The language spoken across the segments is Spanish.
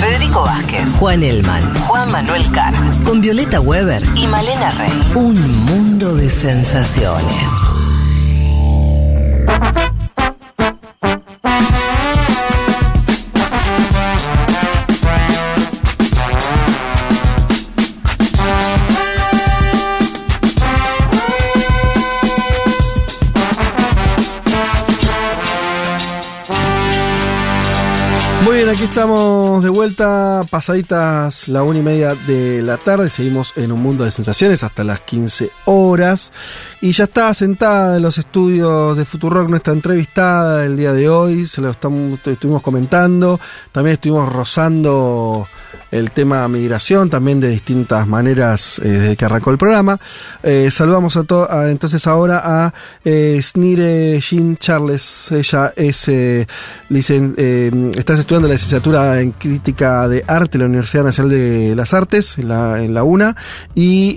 Federico Vázquez, Juan Elman, Juan Manuel Cara con Violeta Weber, y Malena Rey. un mundo de sensaciones. Aquí estamos de vuelta, pasaditas la una y media de la tarde. Seguimos en un mundo de sensaciones hasta las 15 horas. Y ya está sentada en los estudios de Futurock nuestra entrevistada el día de hoy. Se lo estamos, estuvimos comentando. También estuvimos rozando el tema migración, también de distintas maneras eh, desde que arrancó el programa. Eh, saludamos a a- entonces ahora a eh, Snire Jean Charles. Ella es licen- estás estudiando la licenciatura en crítica de arte en la Universidad Nacional de las Artes, en la, en la UNA, y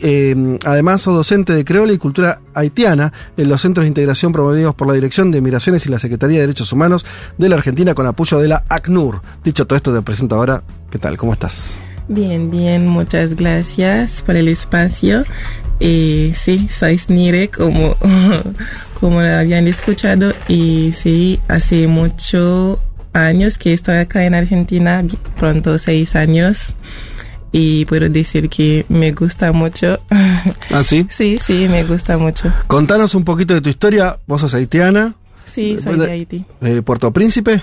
además sos docente de creola y cultura haitiana en los centros de integración promovidos por la Dirección de Migraciones y la Secretaría de Derechos Humanos de la Argentina con apoyo de la ACNUR. Dicho todo esto, te presento ahora. ¿Qué tal? ¿Cómo estás? Bien, bien, muchas gracias por el espacio. Eh, sí, soy Snire, como, como habían escuchado, y sí, hace muchos años que estoy acá en Argentina, pronto seis años, y puedo decir que me gusta mucho. ¿Ah, sí? sí, sí, me gusta mucho. Contanos un poquito de tu historia. Vos sos haitiana, Sí, soy de Haití. eh, Puerto Príncipe,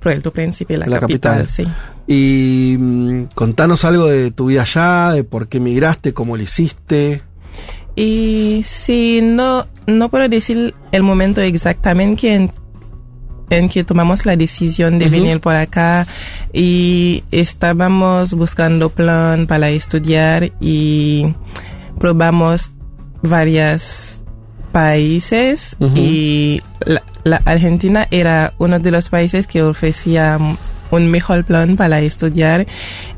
Puerto Príncipe, la, La capital. capital, sí. y mm, contanos algo de tu vida allá, de por qué migraste, cómo lo hiciste. Y sí, no, no puedo decir el momento exactamente en, en que tomamos la decisión de venir por acá y estábamos buscando plan para estudiar y probamos varios países y la, la Argentina era uno de los países que ofrecía un mejor plan para estudiar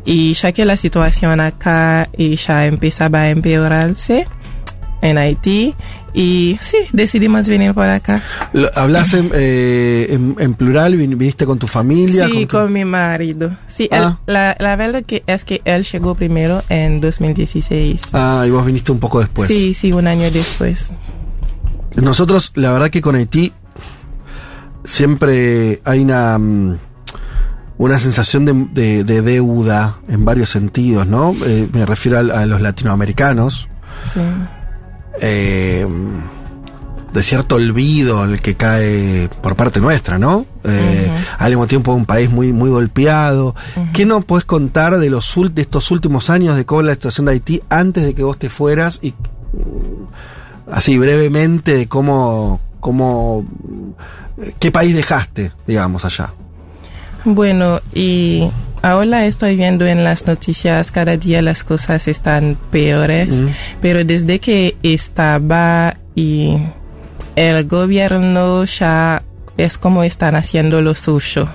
y ya que la situación acá y ya empezaba a empeorarse en Haití y sí, decidimos venir por acá. ¿Hablas en, eh, en- en plural? ¿Vin- ¿Viniste con tu familia? Sí, tu- con mi marido. Sí, él- Ah. la, la verdad que es que él llegó primero en 2016. Ah, y vos viniste un poco después. sí, sí, un año después. Nosotros, la verdad que con Haití siempre hay una, mm, una sensación de, de- de deuda en varios sentidos, ¿no? Eh, me refiero a, a los latinoamericanos, Sí. Eh, de cierto olvido el que cae por parte nuestra, ¿no? Eh. Al mismo tiempo un país muy, muy golpeado. ¿Qué nos puedes contar de, los, de estos últimos años de cómo la situación de Haití antes de que vos te fueras y mm, así brevemente de cómo, cómo eh, qué país dejaste, digamos, allá? Bueno, y ahora estoy viendo en las noticias cada día las cosas están peores, Mm. pero desde que estaba y el gobierno ya es como están haciendo lo suyo,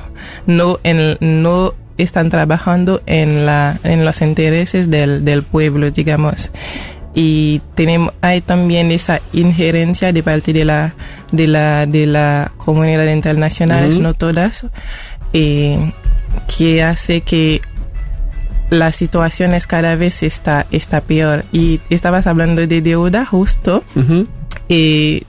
no en, no están trabajando en la en los intereses del, del pueblo, digamos. Y tenemos hay también esa injerencia de parte de la de la de la comunidad internacional, Ujú. no todas, eh, que hace que la situación es cada vez está, está peor. Y estabas hablando de deuda justo. Ujú. Eh,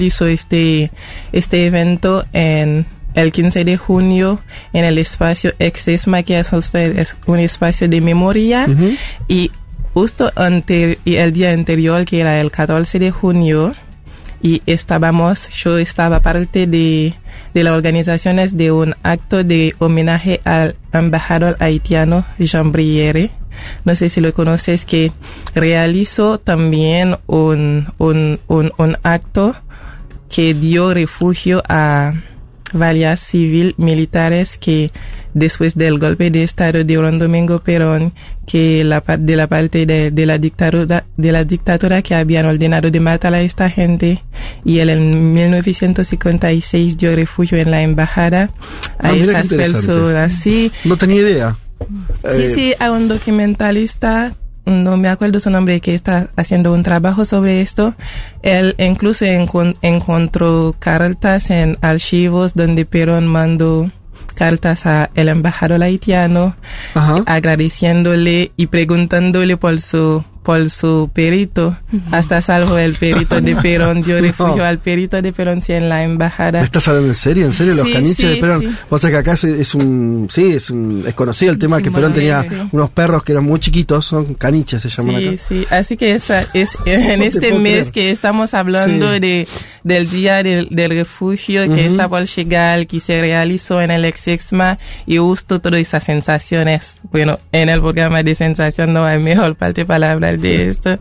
hizo este, este evento en el 15 de junio en el espacio Exesma, que es un espacio de memoria. Y justo ante, y el día anterior, que era el 14 de junio, y estábamos, yo estaba parte de, de las organizaciones de un acto de homenaje al embajador haitiano Jean Briere. No sé si lo conoces, que realizó también un, un, un, un acto que dio refugio a varias civil militares que después del golpe de estado de Juan Domingo Perón que la de la parte de, de la dictadura de la dictadura que habían ordenado de matar a esta gente y él en 1956 dio refugio en la embajada a Ah, qué estas personas sí No tenía idea. Sí, Eh, sí, hay un documentalista, no me acuerdo su nombre, que está haciendo un trabajo sobre esto. Él incluso encon- encontró cartas en archivos donde Perón mandó cartas al embajador haitiano Ajá. agradeciéndole y preguntándole por su por su perito, hasta salvo el perito de Perón, dio refugio al perito de Perón sí, en la embajada. ¿Me estás hablando en serio? ¿En serio? Los Sí, caniches sí, de Perón. sí. Vos sabés que acá es, un. Sí, es, un, es conocido el tema Sí, que Perón tenía sí. unos perros que eran muy chiquitos, son caniches, se llaman Sí, acá. sí, así que esa es en te este mes creer. que estamos hablando Sí. de del día del, del refugio que Ujú. está por llegar, que se realizó en el Exexma y justo todas esas sensaciones. Bueno, en el programa de sensación no hay mejor parte para hablar de esto,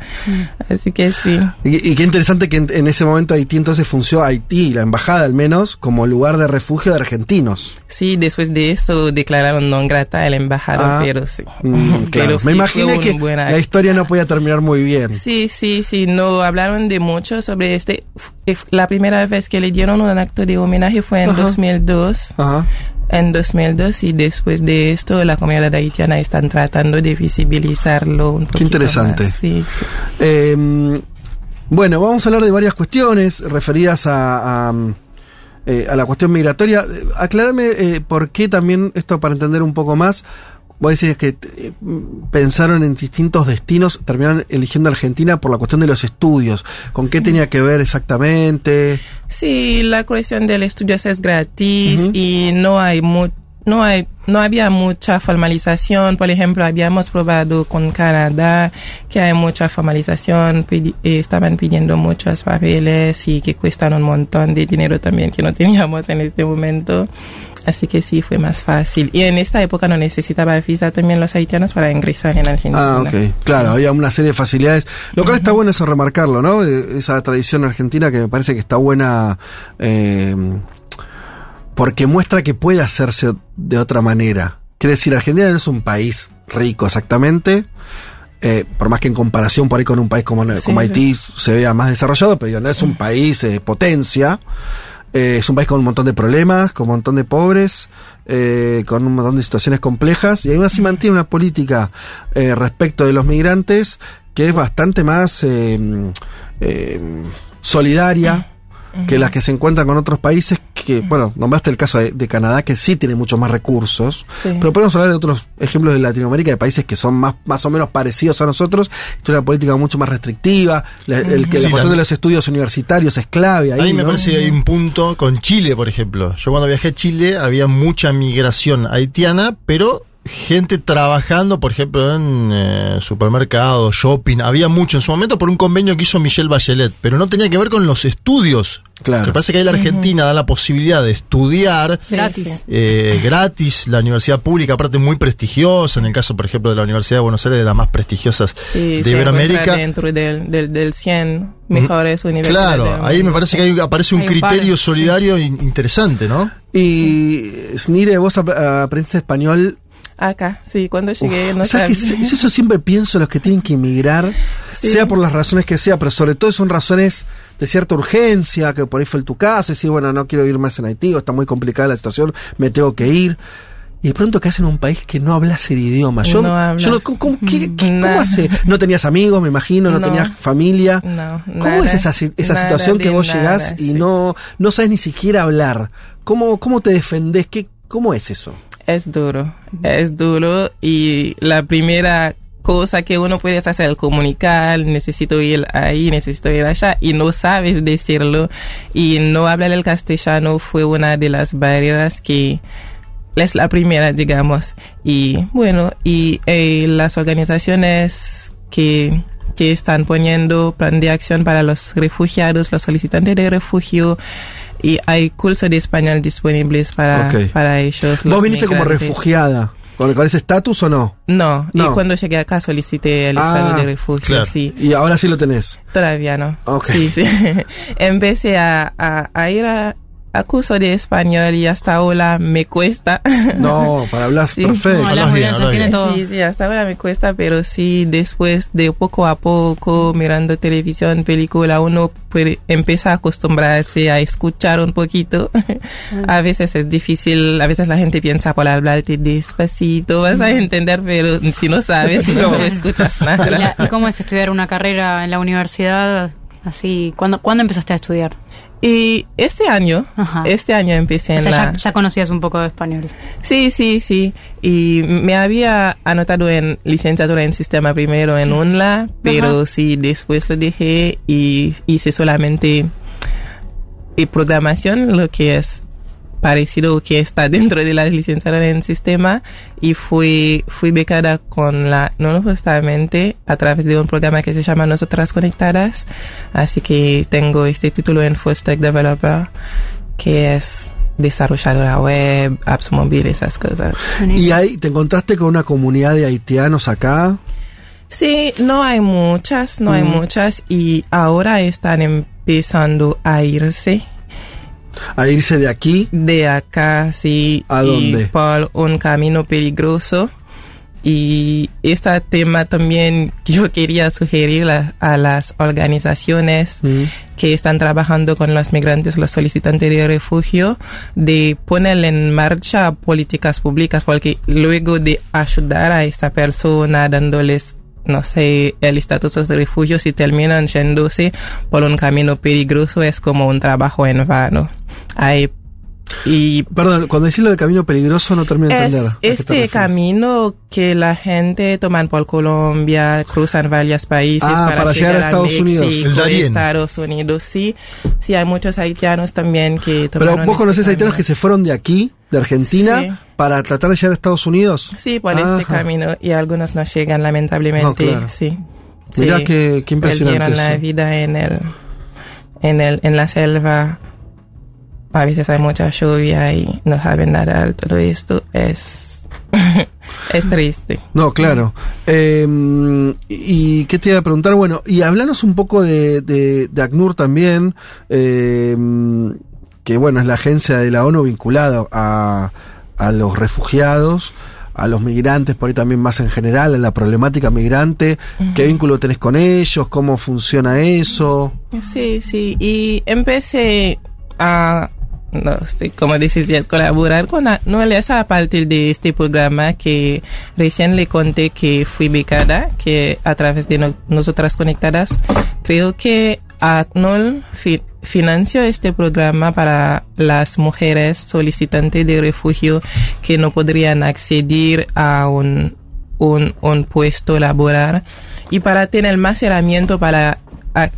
así que sí. Y, y qué interesante que en, en ese momento Haití entonces funcionó, Haití, la embajada al menos, como lugar de refugio de argentinos. Sí, después de eso declararon non grata el embajador, Ah. pero sí. Mm, claro. Pero Me sí imaginé que buen la historia no podía terminar muy bien. Sí, sí, sí, no hablaron de mucho sobre este. F- La primera vez que le dieron un acto de homenaje fue en Ajá. 2002. Ajá. En 2002 y después de esto la comunidad haitiana están tratando de visibilizarlo un poquito interesante. más. Sí, sí. Eh, bueno, vamos a hablar de varias cuestiones referidas a, a, eh, a la cuestión migratoria. Eh, Aclárame eh, por qué también, esto para entender un poco más, vos decís que eh, pensaron en distintos destinos, terminaron eligiendo Argentina por la cuestión de los estudios. ¿Con qué tenía que ver exactamente? Sí, la cuestión del estudio es gratis y no hay mu- no hay no había mucha formalización. Por ejemplo, habíamos probado con Canadá que hay mucha formalización, pidi- eh, estaban pidiendo muchos papeles y que cuestan un montón de dinero también que no teníamos en este momento. Así que sí, fue más fácil. Y en esta época no necesitaba visa también los haitianos para ingresar en Argentina. Ah, ok. Claro, había una serie de facilidades. Lo cual está bueno eso remarcarlo, ¿no? Eh, Esa tradición argentina que me parece que está buena eh, porque muestra que puede hacerse de otra manera. Quiere decir, Argentina no es un país rico exactamente. eh, por más que en comparación por ahí con un país como, Sí, como sí. Haití se vea más desarrollado, pero no es un país eh, potencia. Eh, es un país con un montón de problemas, con un montón de pobres, eh, con un montón de situaciones complejas, y aún así mantiene una política eh, respecto de los migrantes que es bastante más eh, solidaria que las que se encuentran con otros países que, bueno, nombraste el caso de, de Canadá que sí tiene muchos más recursos, Sí. pero podemos hablar de otros ejemplos de Latinoamérica, de países que son más, más o menos parecidos a nosotros, tiene una política mucho más restrictiva, la, el, que Sí, la cuestión de los estudios universitarios es clave ahí, Ahí me ¿no? parece que hay un punto con Chile, por ejemplo. Yo cuando viajé a Chile había mucha migración haitiana, pero gente trabajando, por ejemplo, en eh, supermercados, shopping. Había mucho en su momento por un convenio que hizo Michelle Bachelet, pero no tenía que ver con los estudios. Claro. Me parece que ahí la Argentina da la posibilidad de estudiar Sí, Gratis. sí. eh, gratis, la universidad pública, aparte muy prestigiosa, en el caso, por ejemplo, de la Universidad de Buenos Aires, de las más prestigiosas Sí, de Iberoamérica. dentro del, del, del 100 mejores universidades. Claro, ahí me parece que hay- aparece un Hay un par, criterio sí. solidario in- interesante, ¿no? Y Snire, vos ap- aprendiste español. Acá, sí, cuando llegué Uf, no ¿sabes. Eso eso siempre pienso los que tienen que emigrar, Sí. sea por las razones que sea, pero sobre todo son razones de cierta urgencia, que por ahí fue tu caso, decir, bueno, no quiero vivir más en Haití, o está muy complicada la situación, me tengo que ir. Y de pronto que en un país que no hablas el idioma. Yo No yo no- ¿cómo, cómo- qué- qué- cómo Nada. hace? No tenías amigos, me imagino, no, No. tenías familia. No, ¿Cómo nada, es esa, esa nada situación que vos nada, llegás y sí. no, no sabes ni siquiera hablar? ¿Cómo, cómo te defendés? ¿Qué, ¿Cómo es eso? Es duro, es duro y la primera cosa que uno puede hacer comunicar, necesito ir ahí, necesito ir allá y no sabes decirlo y no hablar el castellano fue una de las barreras que es la primera, digamos. Y bueno, y eh, las organizaciones que, que están poniendo plan de acción para los refugiados, los solicitantes de refugio, y hay cursos de español disponibles para, para ellos. ¿Vos viniste como refugiada? ¿Con, con ese estatus o no? No, No. y cuando llegué acá solicité el Ah, estado de refugio, claro. sí. Y ahora sí lo tenés. Todavía no. Ok. Sí, sí. Empecé a, a, a ir a, a curso de español y hasta ahora me cuesta. No, para hablar Sí. perfecto. No, hablas bien, hablas tiene bien. todo. Sí, sí, hasta ahora me cuesta, pero sí, después de poco a poco, mirando televisión, película, uno puede empezar a acostumbrarse a escuchar un poquito. a veces es difícil, a veces la gente piensa por hablarte despacito, vas a entender, pero si no sabes, no, escuchas ¿Y, nada. la- y cómo es estudiar una carrera en la universidad? Así, ¿cuándo, ¿cuándo empezaste a estudiar? Y este año, Ajá. este año empecé O en sea, la... ya, ya conocías un poco de español. Sí, sí, sí. Y me había anotado en licenciatura en sistema primero en UNLA, pero Ajá. sí, después lo dejé y hice solamente y programación, lo que es parecido que está dentro de la licenciatura en sistema y fui, fui becada con la, no justamente a través de un programa que se llama Nosotras Conectadas, así que tengo este título en Full Stack Developer que es desarrolladora web, apps móviles, esas cosas. Y ahí te encontraste con una comunidad de haitianos acá. Sí, no hay muchas, no hay Mm. muchas y ahora están empezando a irse A irse de aquí. de acá, sí, ¿A y dónde? por un camino peligroso. Y este tema también yo quería sugerir a las organizaciones Mm. que están trabajando con los migrantes, los solicitantes de refugio, de poner en marcha políticas públicas, porque luego de ayudar a esta persona dándoles no sé, el estatus de refugio, si terminan yéndose por un camino peligroso, es como un trabajo en vano. Hay y Perdón, cuando decís lo de camino peligroso no termino de es entender. ¿A qué te este camino que la gente toman por Colombia, cruzan varios países Ah, para llegar a Estados Unidos. México, El Darién. Estados Unidos, sí. Sí, hay muchos haitianos también que Pero tomaron vos conocés este haitianos que se camino. fueron de aquí, de Argentina, Sí. para tratar de llegar a Estados Unidos. Sí, por Ajá. este camino y algunos no llegan lamentablemente, No, claro. sí. Mirá Sí, qué- qué impresionante Perdieron la eso. vida en el, en el, en la selva. A veces hay mucha lluvia y no saben nadar. Todo esto es, es triste. No, claro. Eh, y qué te iba a preguntar, bueno, y hablanos un poco de, de, de ACNUR también, eh, que bueno, es la agencia de la ONU vinculada a, a los refugiados, a los migrantes, por ahí también más en general, a la problemática migrante. ¿Qué vínculo tenés con ellos? ¿Cómo funciona eso? Sí, sí. Y empecé a, no sé cómo decir, a colaborar con Anuel es a partir de este programa que recién le conté que fui becada, que a través de no- nosotras conectadas, creo que ACNUL fi- financió este programa para las mujeres solicitantes de refugio que no podrían acceder a un, un, puesto laboral y para tener más herramientas para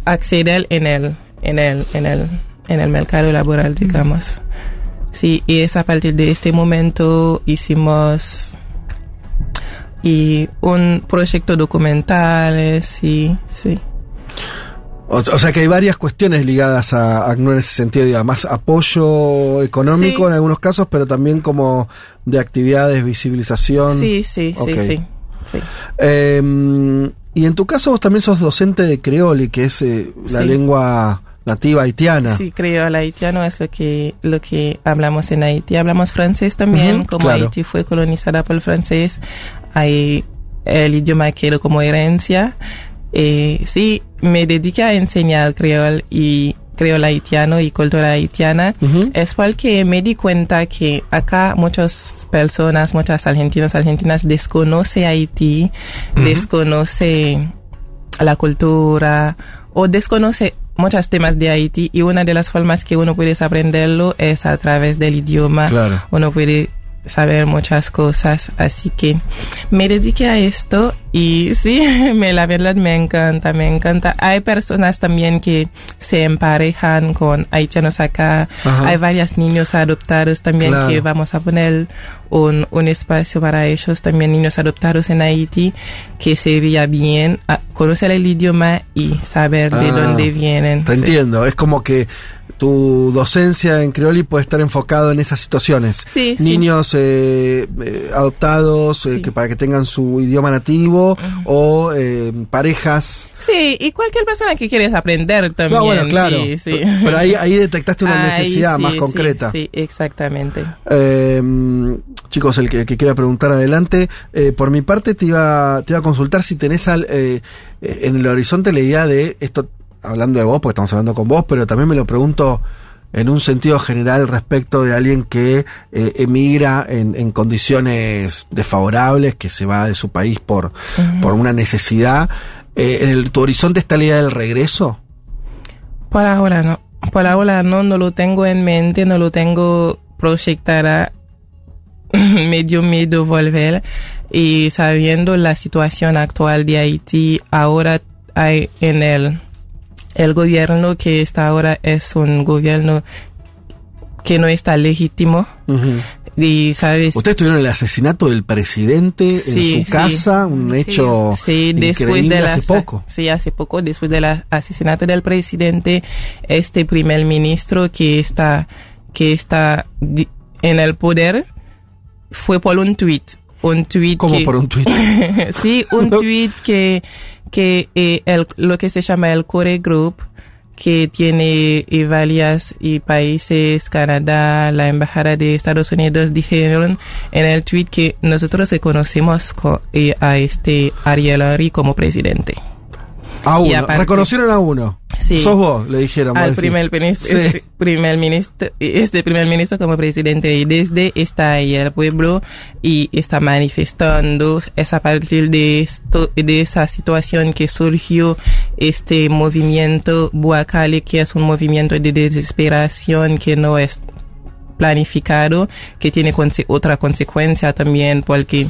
acceder en el, en el, en el, en el mercado laboral, digamos. Sí, y es a partir de este momento hicimos y un proyecto documental, sí, sí. O, o sea que hay varias cuestiones ligadas a ACNUR en ese sentido, digamos, más apoyo económico Sí. en algunos casos, pero también como de actividades, visibilización. Sí, sí, sí, sí, sí. Eh, y en tu caso vos también sos docente de creoli, que es eh, la Sí. lengua nativa haitiana. Sí, creo el haitiano es lo que lo que hablamos en Haití. Hablamos francés también, como claro. Haití fue colonizada por el francés, hay el idioma quedó como herencia. Eh, sí, me dediqué a enseñar creol y creol haitiano y cultura haitiana. Es porque me di cuenta que acá muchas personas, muchas argentinos, argentinas desconocen Haití, desconoce la cultura o desconoce muchos temas de Haití y una de las formas que uno puede aprenderlo es a través del idioma. Claro. Uno puede saber muchas cosas, así que me dediqué a esto y sí, me, la verdad me encanta, me encanta. Hay personas también que se emparejan con haitianos acá, Ajá. hay varios niños adoptados también Claro. que vamos a poner un, un espacio para ellos, también niños adoptados en Haití, que sería bien ah, conocer el idioma y saber de Ah, dónde vienen. Te Sí. entiendo, es como que tu docencia en creoli puede estar enfocado en esas situaciones. Sí, sí. Niños eh, eh, adoptados eh, Sí. que para que tengan su idioma nativo o eh, parejas. Sí, y cualquier persona que quieres aprender también. No, bueno, claro. Sí, sí. Pero ahí, ahí detectaste una Ahí necesidad sí, más sí, concreta. Sí, exactamente. Eh, chicos, el que, el que quiera preguntar adelante. Eh, por mi parte te iba, te iba a consultar si tenés al, en el horizonte la idea de esto, hablando de vos, porque estamos hablando con vos, pero también me lo pregunto en un sentido general respecto de alguien que eh, emigra en, en condiciones desfavorables, que se va de su país por, por una necesidad. Eh, ¿En el, tu horizonte está la idea del regreso? Por ahora no. por ahora no, no lo tengo en mente, no lo tengo proyectada medio miedo volver y sabiendo la situación actual de Haití, ahora hay en el, el gobierno que está ahora es un gobierno que no está legítimo. Y sabes, Ustedes tuvieron el asesinato del presidente Sí, en su casa, un hecho sí, después increíble de la- hace poco. Sí, hace poco, después del asesinato del presidente, este primer ministro que está, que está en el poder fue por un tweet. Un tweet que- por un tuit. sí, un tweet que, que eh, el, lo que se llama el Core Group, que tiene eh, varias y países, Canadá, la Embajada de Estados Unidos, dijeron en el tweet que nosotros reconocemos co- eh, a este Ariel Henry como presidente. A Y uno. aparte- Reconocieron a uno. Sí. Sos vos, le dijeron. al primer ministro, Sí. este primer ministro, este primer ministro como presidente y desde está ahí el pueblo y está manifestando es a partir de esto, de esa situación que surgió este movimiento Buacali que es un movimiento de desesperación que no es planificado que tiene conse- otra consecuencia también porque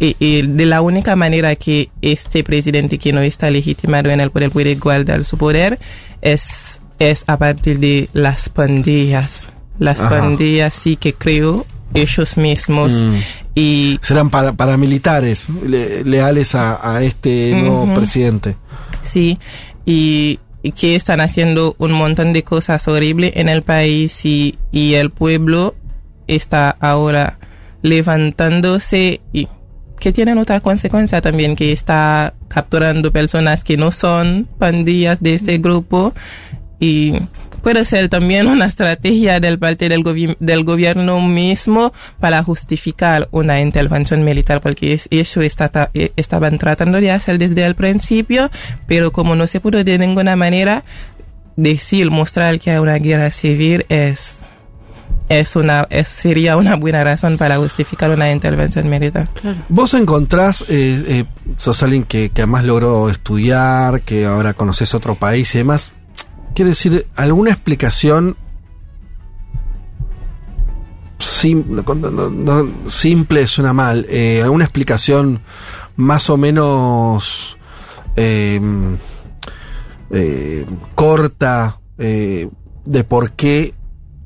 eh, de la única manera que este presidente que no está legitimado en el poder puede guardar su poder es, es a partir de las pandillas. Las Ajá. pandillas sí que creo ellos mismos Mm. y Serán para, paramilitares le- leales a, a este nuevo presidente. sí y, y que están haciendo un montón de cosas horribles en el país y, y el pueblo está ahora levantándose y que tienen otra consecuencia también que está capturando personas que no son pandillas de este grupo y puede ser también una estrategia del parte del, gobi- del gobierno mismo para justificar una intervención militar porque es- eso está, eh, estaban tratando de hacer desde el principio pero como no se pudo de ninguna manera decir mostrar que hay una guerra civil es es una es, sería una buena razón para justificar una intervención militar Vos encontrás, eh, eh, sos alguien que, que además logró estudiar, que ahora conoces otro país y demás. Quiere decir, ¿alguna explicación sim- no, no- no- simple suena mal? eh, ¿Alguna explicación más o menos eh, eh, corta eh, de por qué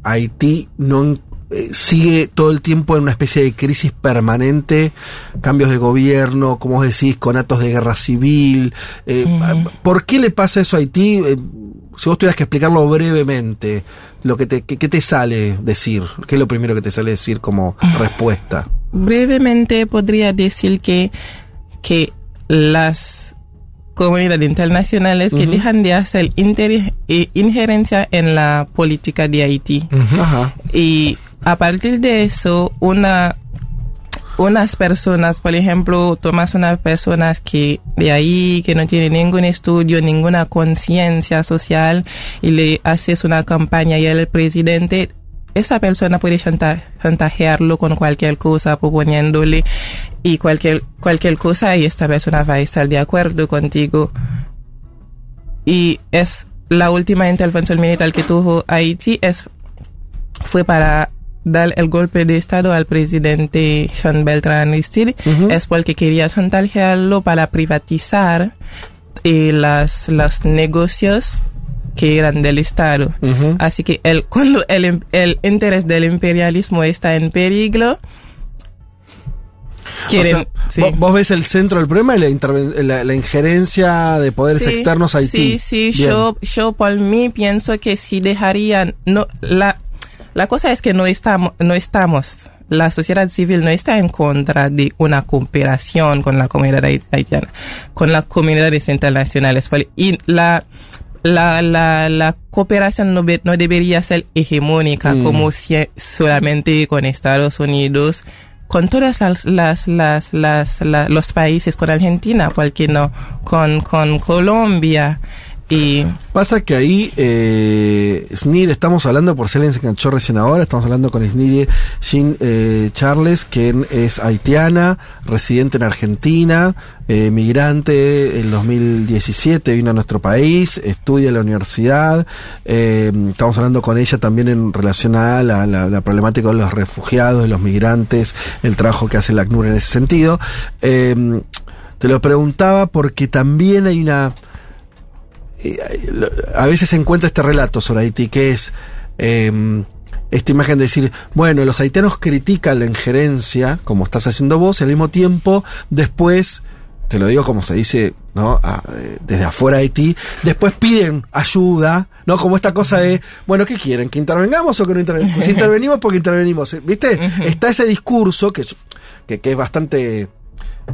Haití no eh, sigue todo el tiempo en una especie de crisis permanente, cambios de gobierno, como vos decís, con actos de guerra civil. eh, Ujú. ¿Por qué le pasa eso a Haití? Eh, si vos tuvieras que explicarlo brevemente, lo que te, te sale decir? ¿Qué es lo primero que te sale decir como respuesta? brevemente podría decir que, que las comunidades internacionales que Ujú. dejan de hacer inter- eh, injerencia en la política de Haití. Y a partir de eso, una, unas personas, por ejemplo, tomas unas personas que de ahí, que no tienen ningún estudio, ninguna conciencia social, y le haces una campaña y el presidente, esa persona puede chanta- chantajearlo con cualquier cosa, proponiéndole y cualquier, cualquier cosa, y esta persona va a estar de acuerdo contigo. Y es la última intervención militar que tuvo Haití, es fue para dar el golpe de estado al presidente Jean Beltrán Aristide es porque quería chantajearlo para privatizar eh, las los negocios que eran del estado así que el cuando el, im- el interés del imperialismo está en peligro quieren O sea, sí. vos, vos ves el centro del problema y la, la, la injerencia de poderes Sí, externos a Haití. Sí, sí, Bien. yo, yo por mí pienso que si dejarían, no, la, la cosa es que no estamos, no estamos, la sociedad civil no está en contra de una cooperación con la comunidad hait- haitiana, con las comunidades internacionales, y la, la, la, la cooperación no, no debería ser hegemónica Mm. como si solamente con Estados Unidos, con todas las, las, las, las, la- los países, con Argentina, ¿por qué no? Con, con Colombia. Y Pasa que ahí, eh, SNIR, estamos hablando, por si alguien se enganchó recién ahora, estamos hablando con SNIR Jean eh, Charles, quien es haitiana, residente en Argentina, eh, migrante en 2017, vino a nuestro país, estudia en la universidad. eh, estamos hablando con ella también en relación a la, la- la problemática de los refugiados, de los migrantes, el trabajo que hace la ACNUR en ese sentido. Eh, te lo preguntaba porque también hay una a veces se encuentra este relato sobre Haití que es eh, esta imagen de decir, bueno, los haitianos critican la injerencia, como estás haciendo vos, y al mismo tiempo, después, te lo digo como se dice, ¿no? A- eh, desde afuera de Haití, después piden ayuda, ¿no? Como esta cosa de, bueno, ¿qué quieren? ¿Que intervengamos o que no intervengamos? Si intervenimos, porque intervenimos. ¿Viste? Está ese discurso que, que, que es bastante.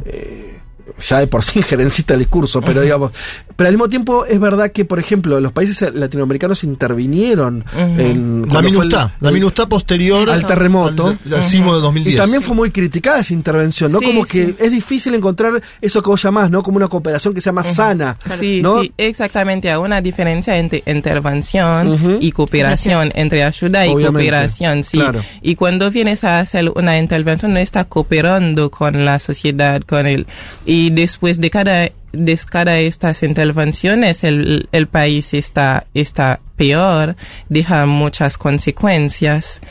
eh, ya de por sí injerencista el discurso, pero digamos, pero al mismo tiempo es verdad que, por ejemplo, los países latinoamericanos intervinieron en La el- minustá, la el- minustá posterior al terremoto. al, al sismo de 2010. y también fue muy criticada esa intervención, ¿no? Sí, como que sí. es difícil encontrar eso que vos llamás, ¿no? Como una cooperación que sea más sana. Sí, ¿no? sí, exactamente. Hay una diferencia entre intervención y cooperación, entre ayuda y Obviamente, cooperación, sí. claro. Y cuando vienes a hacer una intervención, no estás cooperando con la sociedad, con él. Y después de cada, de cada estas intervenciones, el, el país está, está peor, deja muchas consecuencias.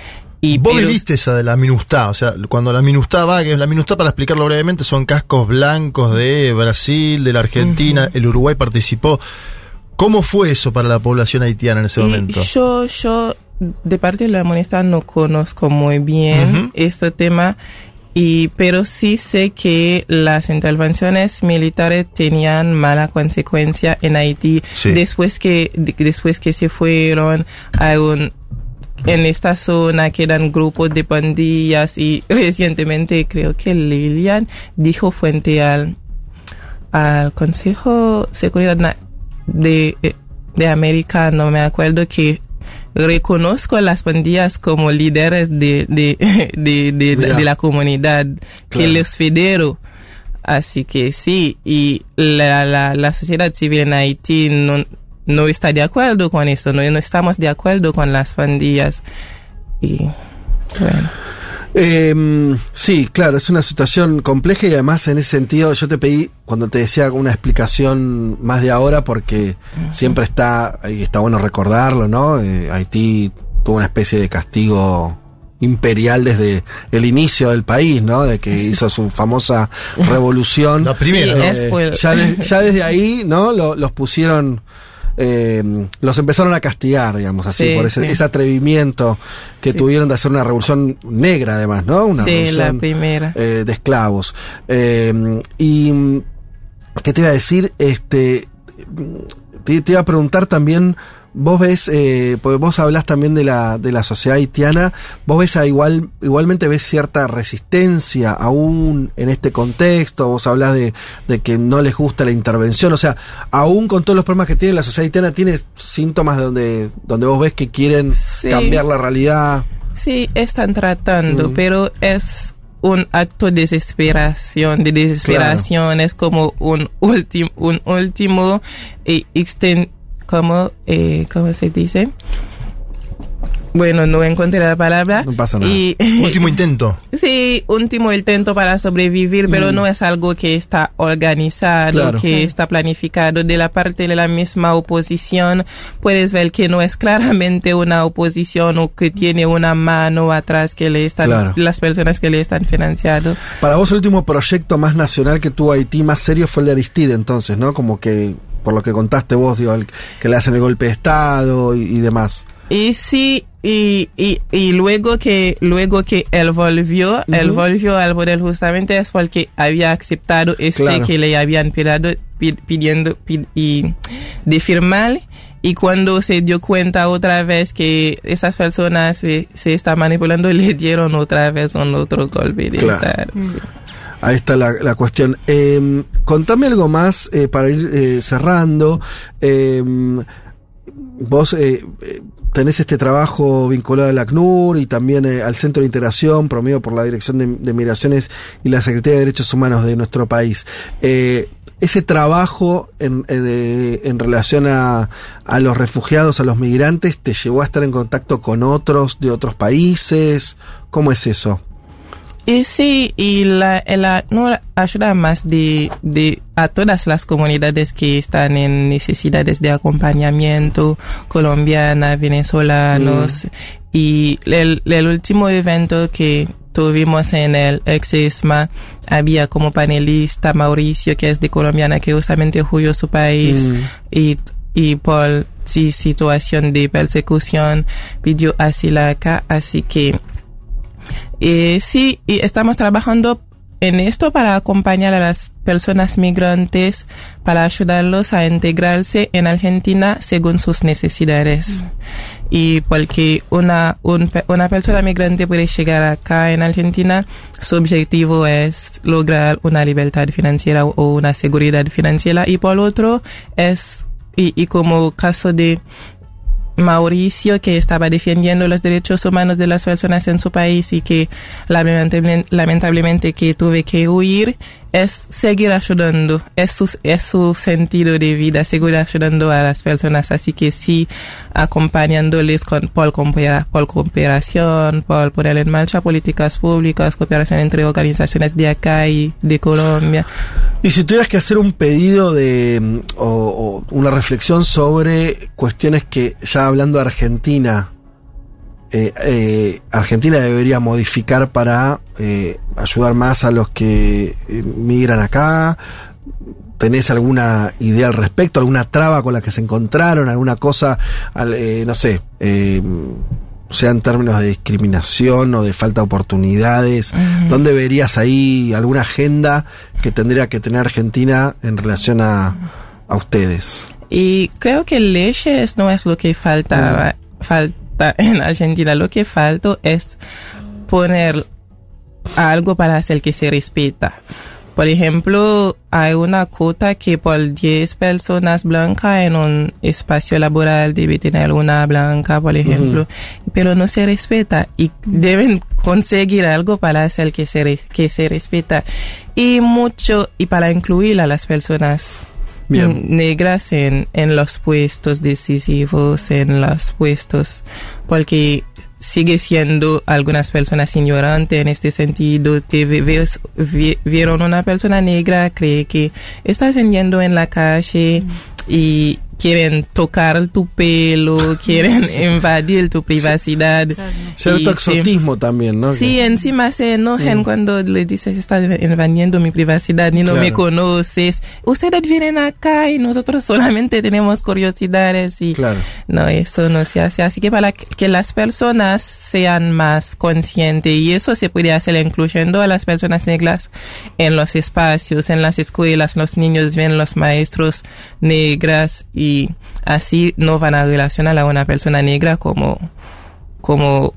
Y Vos pero- viviste esa de la minustá, o sea, cuando la minustá va, que la minustá para explicarlo brevemente son cascos blancos de Brasil, de la Argentina, el Uruguay participó. ¿Cómo fue eso para la población haitiana en ese Y momento? Yo, yo, de parte de la moneda no conozco muy bien este tema, y, pero sí sé que las intervenciones militares tenían mala consecuencia en Haití Sí. después que, de- después que se fueron a un, en esta zona quedan grupos de pandillas y recientemente creo que Lilian dijo frente al, al Consejo de Seguridad de, eh, de América, no me acuerdo que reconozco a las pandillas como líderes de, de, de, de, la comunidad, que los federo. Así que sí, y la, la, la sociedad civil en Haití no, no está de acuerdo con eso, no, no estamos de acuerdo con las pandillas. Y bueno. Eh, sí, claro, es una situación compleja y además en ese sentido yo te pedí cuando te decía una explicación más de ahora porque siempre está, y está bueno recordarlo, ¿no? Eh, Haití tuvo una especie de castigo imperial desde el inicio del país, ¿no? De que hizo su famosa revolución. La primera, ¿no? Eh, ya, de- ya desde ahí, ¿no? Lo- los pusieron, eh, los empezaron a castigar, digamos así, Sí, por ese, sí. ese atrevimiento que Sí. tuvieron de hacer una revolución negra, además, ¿no? Una Sí, la revolución primera. eh, de esclavos. Eh, y, ¿qué te iba a decir? Este, te, te iba a preguntar también. Vos ves, eh, porque vos hablas también de la, de la sociedad haitiana, vos ves a igual, igualmente ves cierta resistencia aún en este contexto, vos hablas de, de que no les gusta la intervención, o sea, aún con todos los problemas que tiene la sociedad haitiana, tiene síntomas de donde, donde vos ves que quieren Sí. cambiar la realidad. Sí, están tratando, Mm. pero es un acto de desesperación, de desesperación, es como un último, un último eh, exten- ¿cómo, eh, ¿cómo se dice? Bueno, no encontré la palabra. No pasa nada. Y, Último intento. Sí, último intento para sobrevivir, pero Mm. no es algo que está organizado, Claro. que está planificado. De la parte de la misma oposición, puedes ver que no es claramente una oposición o que tiene una mano atrás que le están, Claro. las personas que le están financiando. Para vos el último proyecto más nacional que tuvo Haití más serio fue el de Aristide, entonces, ¿no? Como que, por lo que contaste vos, digo, el- que le hacen el golpe de Estado y, y demás. Y sí, y, y, y luego que, luego que él volvió, él Ujú. volvió al poder justamente es porque había aceptado este Claro. que le habían pedido, pi- pidiendo, pi- y de firmar. Y cuando se dio cuenta otra vez que esas personas se, se están manipulando, le dieron otra vez un otro golpe de Claro. Estado. Sí. Ahí está la, la cuestión. Eh, contame algo más eh, para ir eh, cerrando. Eh, vos eh, eh, tenés este trabajo vinculado al ACNUR y también al Centro de Integración promovido por la Dirección de, Migraciones y la Secretaría de Derechos Humanos de nuestro país. Ese trabajo en, en, en relación a, a los refugiados, a los migrantes, te llevó a estar en contacto con otros de otros países. ¿Cómo es eso? Y sí, y la, la no ayuda más de, de a todas las comunidades que están en necesidades de acompañamiento, colombiana, venezolanos. Y el, el último evento que tuvimos en el Exisma, había como panelista Mauricio, que es de colombiana, que justamente huyó su país Mm. y, y por sí, situación de persecución pidió asilo acá, así que eh, sí, y estamos trabajando en esto para acompañar a las personas migrantes, para ayudarlos a integrarse en Argentina según sus necesidades. Y porque una, un una persona migrante puede llegar acá en Argentina, su objetivo es lograr una libertad financiera o una seguridad financiera. Y por otro, es, y, y como caso de Mauricio que estaba defendiendo los derechos humanos de las personas en su país y que lamentablemente, lamentablemente que tuve que huir es seguir ayudando es su, es su sentido de vida seguir ayudando a las personas. Así que sí acompañándoles con por, por cooperación por poner en marcha políticas públicas cooperación entre organizaciones de acá y de Colombia. Y si tuvieras que hacer un pedido de o, o una reflexión sobre cuestiones que ya hablando de Argentina, eh, eh, Argentina debería modificar para eh, ayudar más a los que eh, migran acá. ¿Tenés alguna idea al respecto? ¿Alguna traba con la que se encontraron? ¿Alguna cosa, al- eh, no sé, sea en términos de discriminación o de falta de oportunidades? ¿Dónde verías ahí alguna agenda que tendría que tener Argentina en relación a, a ustedes? Y creo que leyes no es lo que falta, falta en Argentina. Lo que falta es poner algo para hacer que se respeta. Por ejemplo, hay una cuota que por 10 personas blancas en un espacio laboral debe tener una blanca, por ejemplo, pero no se respeta y deben conseguir algo para hacer que se, que se respeta y mucho y para incluir a las personas Bien. mm, negras en, en los puestos decisivos, en los puestos, porque sigue siendo algunas personas ignorantes en este sentido. Te ve- ves- vi- vieron una persona negra, cree que estás vendiendo en la calle y quieren tocar tu pelo, quieren invadir tu privacidad. Cierto Y se- exotismo también, ¿no? Sí, encima se enojan Mm. cuando le dices estás invadiendo mi privacidad y no me conoces. Ustedes vienen acá y nosotros solamente tenemos curiosidades y Claro. no, eso no se hace. Así que para que que las personas sean más conscientes y eso se puede hacer incluyendo a las personas negras en los espacios, en las escuelas, los niños ven los maestros negras y así no van a relacionar a una persona negra como, como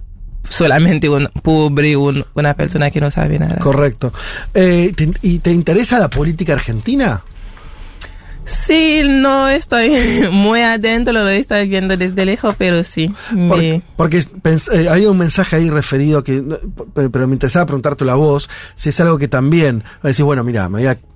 solamente un pobre, un- una persona que no sabe nada. Correcto. Eh, ¿te- ¿Y te interesa la política argentina? Sí, no estoy muy adentro, lo estoy viendo desde lejos, pero sí. Por- me- porque eh, había un mensaje ahí referido que, pero, pero me interesaba preguntártelo a vos, si es algo que también, a decir, bueno, mira,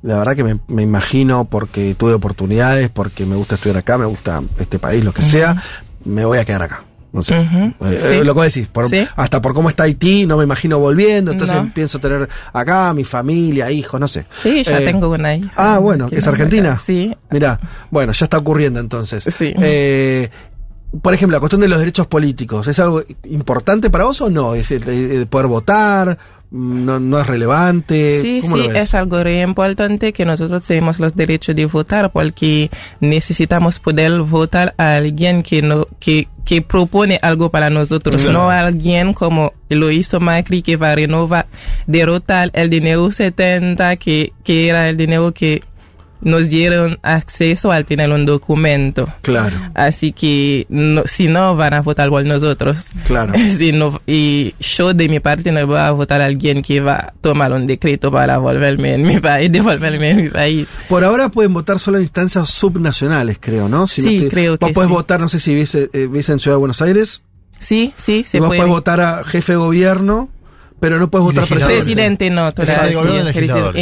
la verdad que me, me imagino porque tuve oportunidades, porque me gusta estudiar acá, me gusta este país, lo que sea, me voy a quedar acá. No sé. Eh, sí. eh, lo que vos decís, por- Sí. hasta por cómo está Haití, no me imagino volviendo, entonces No. pienso tener acá mi familia, hijos, no sé. Sí, ya Eh, tengo una hija. Ah, bueno, que ¿es argentina? Sí. Mira, bueno, ya está ocurriendo entonces. Sí. Eh, por ejemplo, la cuestión de los derechos políticos, ¿es algo importante para vos o no? ¿Es el, el poder votar? ¿No, no es relevante? Sí, ¿Cómo sí, lo ves? es algo re importante que nosotros tenemos los derechos de votar porque necesitamos poder votar a alguien que no, que, que propone algo para nosotros, Claro. no a alguien como lo hizo Macri que va a renovar, derrotar el dinero 70 que, que era el dinero que nos dieron acceso al tener un documento. Claro, Así que no, si no van a votar por nosotros. claro. Si no- y yo de mi parte no voy a votar a alguien que va a tomar un decreto para volverme en mi país, devolverme en mi país. Por ahora pueden votar solo en instancias subnacionales, creo, ¿no? Si no Sí, estoy- creo Vos que podés sí. votar, no sé si vives, eh, en Ciudad de Buenos Aires, Sí, sí, se vos puede. podés votar a jefe de gobierno, pero no puedes votar presidente. Presidente no, todavía.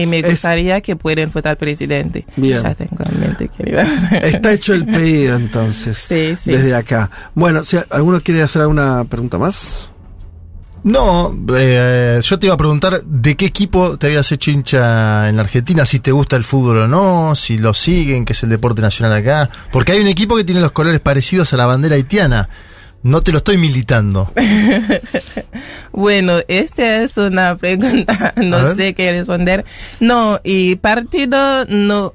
me Es- gustaría que puedan votar presidente. Bien. Ya tengo en mente que iba. Está hecho el pedido entonces. Sí, sí. Desde acá. Bueno, si alguno quiere hacer alguna pregunta más. No, eh, yo te iba a preguntar de qué equipo te habías hecho hincha en la Argentina, si te gusta el fútbol o no, si lo siguen, que es el deporte nacional acá. Porque hay un equipo que tiene los colores parecidos a la bandera haitiana. No te lo estoy militando. Bueno, esta es una pregunta, no sé qué responder. No, y partido no,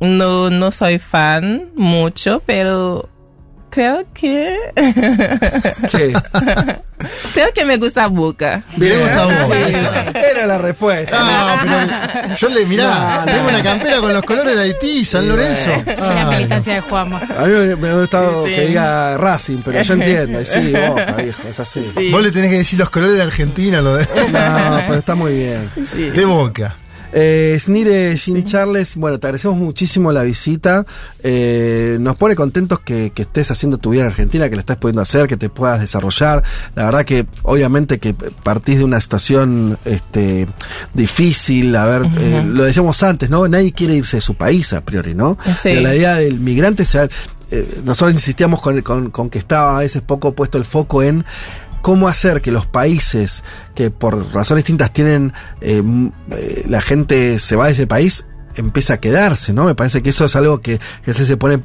no, no soy fan mucho, pero creo que, ¿Qué? creo que me gusta Boca. Me gusta a vos. Sí, Era la respuesta. No, pero yo le mirá, No, tengo una campera con los colores de Haití, San Sí, Lorenzo. la Ay, militancia de Juanma. A mí me, me ha gustado Sí. que diga Racing, pero yo entiendo. Sí, Boca, viejo, es así. Sí. Vos le tenés que decir los colores de Argentina, lo de, No, pero está muy bien. Sí. de Boca. Eh, Snire Jean Charles, bueno, te agradecemos muchísimo la visita. Eh, nos pone contentos que, que estés haciendo tu vida en Argentina, que la estés pudiendo hacer, que te puedas desarrollar. La verdad que, obviamente, que partís de una situación este, difícil. A ver, eh, lo decíamos antes, ¿no? Nadie quiere irse de su país a priori, ¿no? Sí. La idea del migrante, se ha- eh, nosotros insistíamos con, con, con que estaba a veces poco puesto el foco en cómo hacer que los países que por razones distintas tienen eh, eh, la gente se va de ese país empieza a quedarse, ¿no? Me parece que eso es algo que, que se, se pone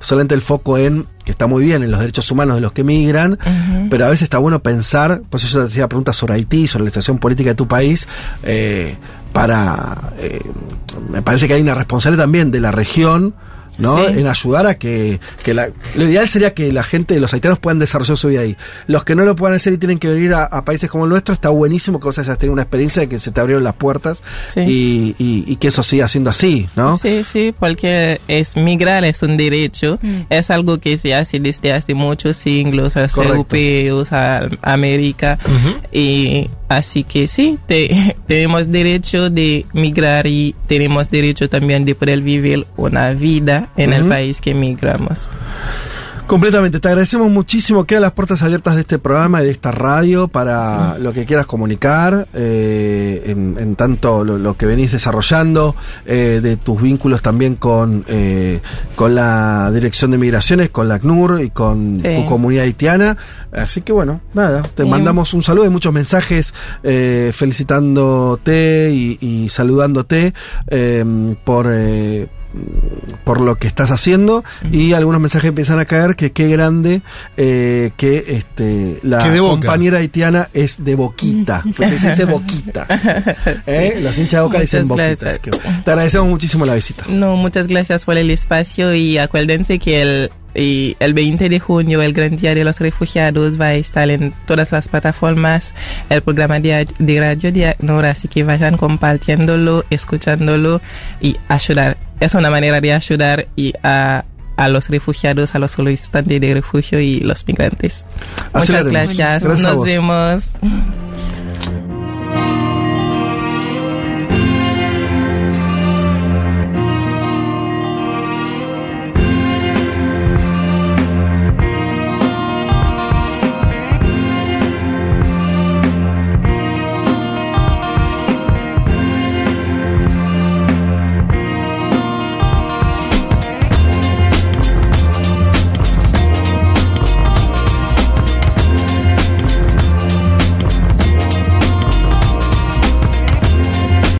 solamente el foco en, que está muy bien, en los derechos humanos de los que emigran, pero a veces está bueno pensar, por eso yo te hacía preguntas sobre Haití, sobre la situación política de tu país, eh, para, eh, me parece que hay una responsabilidad también de la región, ¿no? Sí. En ayudar a que, que la, lo ideal sería que la gente, los haitianos puedan desarrollar su vida ahí. Los que no lo puedan hacer y tienen que venir a, a países como el nuestro, está buenísimo que vos hayas tenido una experiencia de que se te abrieron las puertas Sí. y, y- y que eso siga siendo así, ¿no? Sí, sí, porque es migrar es un derecho, Mm. es algo que se hace desde hace muchos siglos, a los europeos, a América, y así que sí, te- tenemos derecho de migrar y tenemos derecho también de poder vivir una vida en el país que migramos. Completamente, te agradecemos muchísimo. Quedan las puertas abiertas de este programa y de esta radio para lo que quieras comunicar, eh, en, en tanto lo, lo que venís desarrollando, eh, de tus vínculos también con, eh, con la Dirección de Migraciones, con la ACNUR y con Sí. tu comunidad haitiana. Así que bueno, nada, te Sí. mandamos un saludo y muchos mensajes felicitándote y, y saludándote por... por lo que estás haciendo y algunos mensajes empiezan a caer que qué grande eh, que este la Que compañera haitiana es de boquita porque se dice boquita ¿Eh? los hinchas de boca dicen boquitas te agradecemos muchísimo la visita. No, muchas gracias por el espacio y acuérdense que el, y el 20 de junio el Gran Día de los Refugiados va a estar en todas las plataformas, el programa de, de Radio de ACNUR, así que vayan compartiéndolo, escuchándolo y ayudar. Es una manera de ayudar y a, a los refugiados, a los solicitantes de refugio y los migrantes. Así Muchas gracias. Gracias Nos vemos.